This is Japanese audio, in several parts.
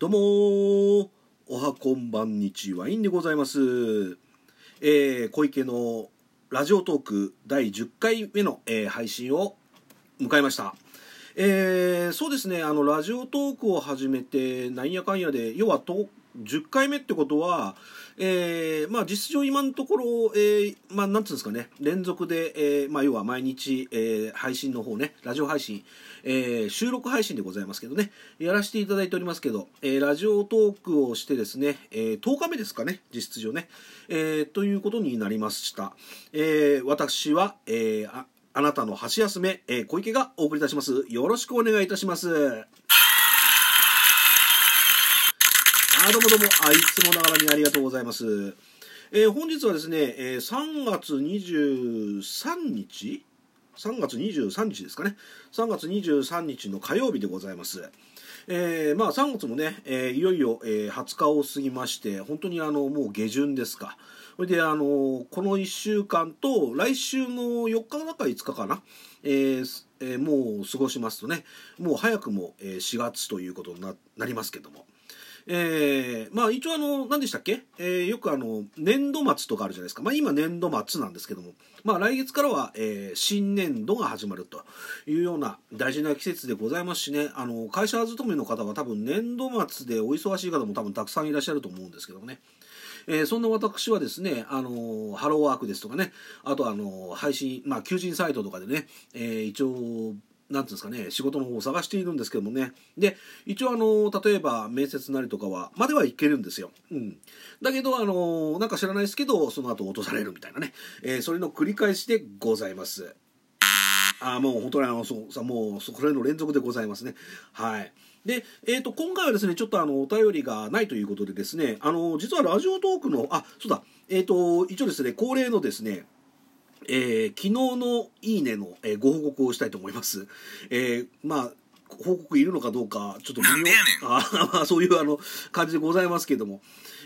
どうもおはこんばんにちワインでございます。えー小池のラジオトーク第10回目の、えー配信を迎えました。えーそうですね、あの、ラジオトークを始めて、なんやかんやで、要はと、10回目ってことは、えーまあ実情今のところ、えーまあなんつうんですかね、連続で、えーまあ要は毎日、えー配信の方ね、ラジオ配信、えー収録配信でございますけどね、やらせていただいておりますけど、えーラジオトークをしてですね、えー10日目ですかね、実質上ね、えーということになりました。えー私は、えーあ、あなたの箸休め、えー小池がお送りいたします。よろしくお願いいたします。あどうもどうもあいつもながらにありがとうございます。えー本日はですね、えー3月23日？3月23日ですかね3月23日の火曜日でございます。えーまあ3月もね、えーいよいよ、えー20日を過ぎまして本当にあのもう下旬ですかそれであのこの1週間と来週の4日だか5日かな、えーえーもう過ごしますとねもう早くも、えー4月ということにななりますけども。えーまあ一応あの何でしたっけ、えーよくあの年度末とかあるじゃないですか。まあ今年度末なんですけども。まあ来月からは、えー新年度が始まるというような大事な季節でございますしね。あの会社勤めの方は多分年度末でお忙しい方も多分たくさんいらっしゃると思うんですけどもね。えーそんな私はですね、あのーハローワークですとかね、あとあのー配信、まあ、求人サイトとかでね、えー一応、なんていうんですかね、仕事の方を探しているんですけどもね。で、一応あの例えば面接なりとかは、まではいけるんですよ。うん。だけど、あのなんか知らないですけど、その後落とされるみたいなね、えーそれの繰り返しでございます。あもう本当にあのそうさもうそこれの連続でございますね。はい。で、えー、と今回はですねちょっとあのお便りがないということでですねあの実はラジオトークのあそうだえっ、と一応ですね恒例のですねえー昨日の「いいねの」えーご報告をしたいと思います。えーまあ報告いるのかどうかちょっと微妙。あまあそういうあの感じでございますけども。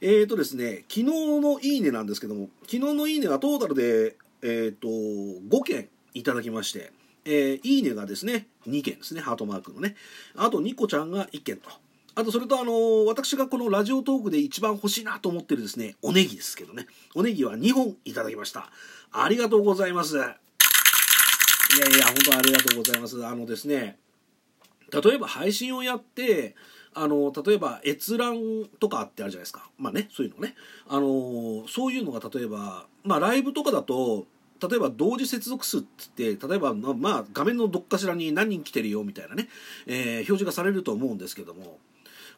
えーとですね昨日の「いいね」なんですけども昨日の「いいね」はトータルでえーと5件いただきましてえーいいねがですね2件ですねハートマークのね。あとニコちゃんが1件とあとそれとあのー私がこのラジオトークで一番欲しいなと思ってるですねおネギですけどね。おネギは2本いただきました。ありがとうございます。いやいや本当ありがとうございます。あのですね例えば配信をやってあの例えば閲覧とかってあるじゃないですか。まあねそういうのね。あのそういうのが例えばまあライブとかだと例えば同時接続数って言って例えばまあまあ画面のどっかしらに何人来てるよみたいなね、えー表示がされると思うんですけども。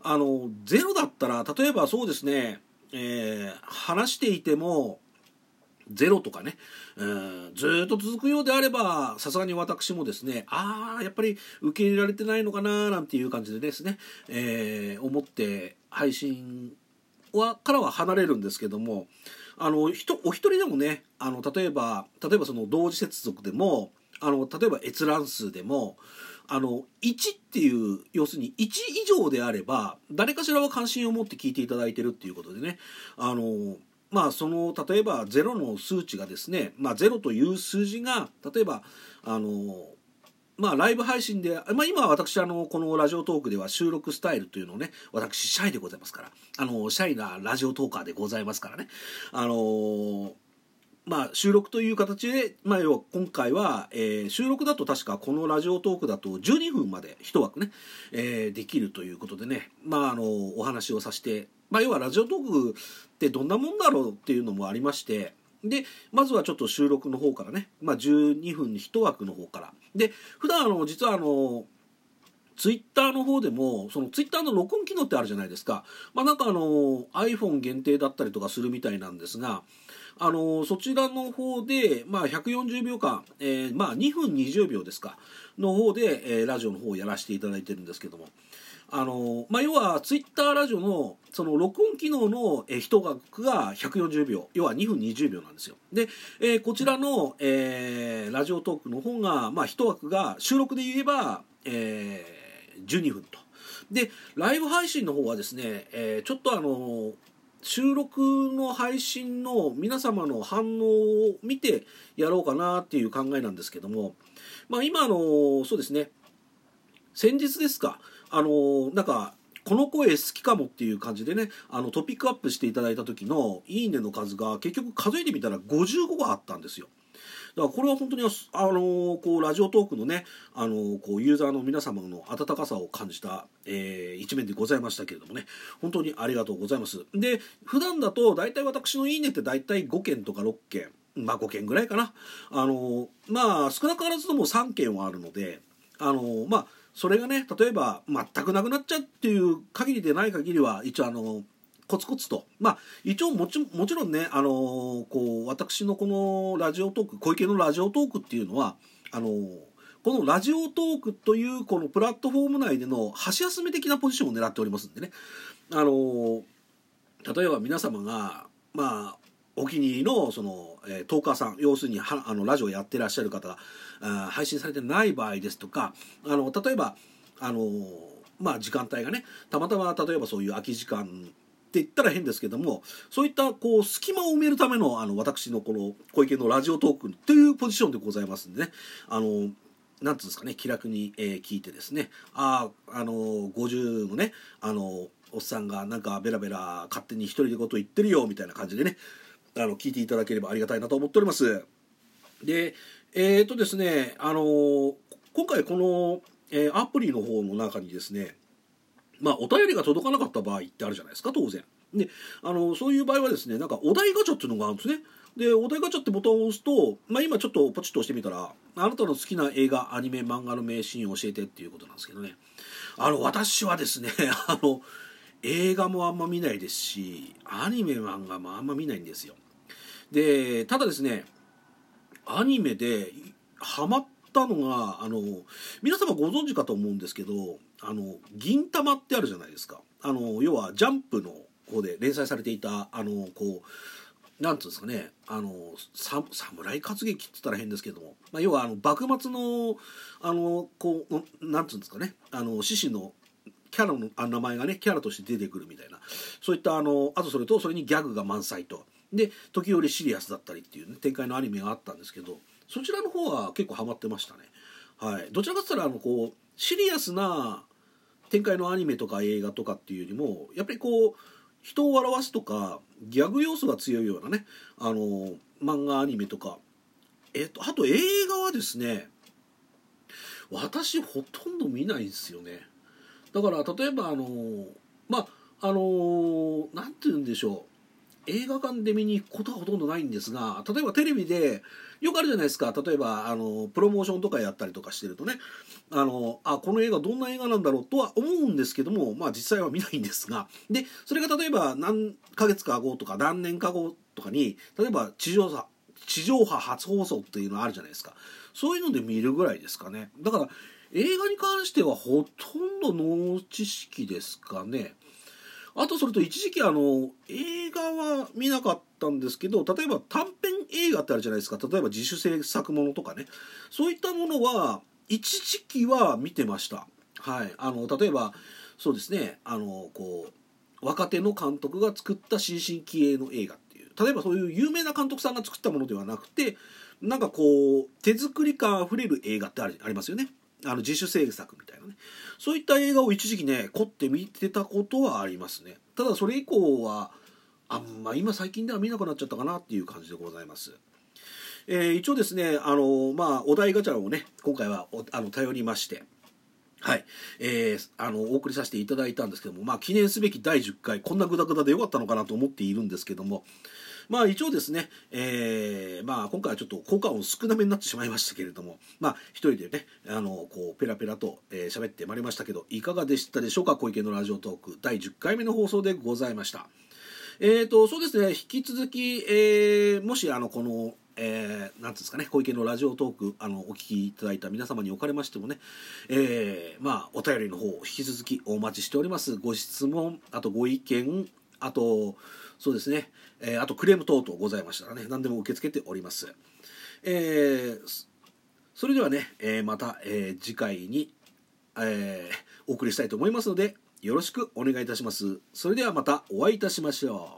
あのゼロだったら例えばそうですね、えー話していてもゼロとかね、えーずっと続くようであればさすがに私もですねああやっぱり受け入れられてないのかななんていう感じでですね、えー思って配信はからは離れるんですけどもあの人お一人でもねあの例えば例えばその同時接続でもあの例えば閲覧数でもあの1っていう要するに1以上であれば誰かしらは関心を持って聞いていただいてるっていうことでね。あのまあその例えば0の数値がですね、まあ、0という数字が例えばあのまあライブ配信で、まあ今私あの、このラジオトークでは収録スタイルというのをね、私シャイでございますから、あの、シャイなラジオトーカーでございますからね、あのまあ収録という形で、まあ要は今回は、えー収録だと確かこのラジオトークだと12分まで一枠ね、えーできるということでね、まああの、お話をさせて、まあ要はラジオトークってどんなもんだろうっていうのもありまして、で、まずはちょっと収録の方からね、まあ12分に一枠の方から。で、普段あの、実はあの、ツイッターの方でも、そのツイッターの録音機能ってあるじゃないですか。まあなんかあの、iPhone 限定だったりとかするみたいなんですが、あの、そちらの方で、まあ140秒間、えーまあ2分20秒ですか、の方で、えーラジオの方をやらせていただいてるんですけども、あの、まあ要はツイッターラジオの、その録音機能の、えー一枠が140秒、要は2分20秒なんですよ。で、えーこちらの、えーラジオトークの方が、まあ一枠が収録で言えば、えー12分と。で、ライブ配信の方はですね、えーちょっとあの、収録の配信の皆様の反応を見てやろうかなっていう考えなんですけども、まあ今あの、そうですね、先日ですか、あの、なんか、この声好きかもっていう感じでねあのトピックアップしていただいた時の「いいね」の数が結局数えてみたら55があったんですよ。だからこれは本当にあのこうラジオトークのねあのこうユーザーの皆様の温かさを感じた、えー、一面でございましたけれどもね。本当にありがとうございます。で普段だと大体私の「いいね」って大体5件とか6件まあ5件ぐらいかな。あのまあ少なからずとも3件はあるのであのまあそれがね例えば全くなくなっちゃうっていう限りでない限りは一応あのコツコツと。まあ一応もちもちろんねあのー、こう私のこのラジオトーク小池のラジオトークっていうのはあのー、このラジオトークというこのプラットフォーム内での箸休め的なポジションを狙っておりますんでね。あのー、例えば皆様がまあお気に入りのその、えー、トーカーさん要するにはあのラジオやってらっしゃる方があ配信されてない場合ですとかあの例えばあのまあ時間帯がねたまたま例えばそういう空き時間って言ったら変ですけどもそういったこう隙間を埋めるためのあの私のこの小池のラジオトークというポジションでございますんでねあのなんつうんですかね気楽に、えー、聞いてですねあああの50のねあのおっさんがなんかベラベラ勝手に一人でこと言ってるよみたいな感じでねあの聞いていただければありがたいなと思っております。でえっ、とですねあの今回この、えー、アプリの方の中にですねまあ、お便りが届かなかった場合ってあるじゃないですか当然。であのそういう場合はですねなんかお題ガチャっていうのがあるんですね。でお題ガチャってボタンを押すと、まあ、今ちょっとポチッと押してみたらあなたの好きな映画アニメ漫画の名シーンを教えてっていうことなんですけどねあの私はですね あの映画もあんま見ないですしアニメ漫画もあんま見ないんですよでただですねアニメでハマったのがあの皆様ご存知かと思うんですけどあの銀玉ってあるじゃないですか。あの要はジャンプの方で連載されていたあのこうなんつうんですかね。あの侍活劇って言ったら変ですけども、まあ、要はあの幕末のあのこうなんつうんですかね。あの獅子のキャラの名前がねキャラとして出てくるみたいな。そういったあのあとそれとそれにギャグが満載と。で時折シリアスだったりっていう、ね、展開のアニメがあったんですけど。そちらの方は結構ハマってましたね。はい、どちらかって言ったらあのこうシリアスな展開のアニメとか映画とかっていうよりもやっぱりこう人を笑わすとかギャグ要素が強いようなねあの漫画アニメとか。えっとあと映画はですね私ほとんど見ないんですよね。だから例えばあのまああの何て言うんでしょう。映画館で見に行くことはほとんどないんですが例えばテレビでよくあるじゃないですか。例えばあのプロモーションとかやったりとかしてるとね。あのあこの映画どんな映画なんだろうとは思うんですけどもまあ実際は見ないんですが。でそれが例えば何ヶ月か後とか何年か後とかに例えば地上波地上波初放送っていうのあるじゃないですか。そういうので見るぐらいですかね。だから映画に関してはほとんどノー知識ですかね。あとそれと一時期あの映画は見なかったんですけど例えば短編映画ってあるじゃないですか。例えば自主制作ものとかね。そういったものは一時期は見てました。はい、あの例えばそうですね。あのこう若手の監督が作った新進気鋭の映画っていう。例えばそういう有名な監督さんが作ったものではなくてなんかこう手作り感あふれる映画ってありますよね。あの自主制作みたいなね。そういった映画を一時期ね凝って見てたことはありますね。ただそれ以降はあんま今最近では見なくなっちゃったかなっていう感じでございます。えー、一応ですねあのまあお題ガチャをね今回はあの頼りましてはい、えー、あのお送りさせていただいたんですけどもまあ記念すべき第10回こんなグダグダでよかったのかなと思っているんですけどもまあ一応ですね、えー、まあ今回はちょっと効果音少なめになってしまいましたけれども、まあ一人でね、あの、こう、ペラペラと喋、えー、ってまいりましたけど、いかがでしたでしょうか？小池のラジオトーク第10回目の放送でございました。えーと、そうですね、引き続き、えー、もしあの、この、えー、なんですかね、小池のラジオトーク、あの、お聞きいただいた皆様におかれましてもね、えー、まあ、お便りの方、引き続きお待ちしております。ご質問、あとご意見、あと、そうですね、えー、あとクレーム等々ございましたらね何でも受け付けております、えー、それではね、えー、また、え次回に、えお送りしたいと思いますのでよろしくお願いいたします。それではまたお会いいたしましょう。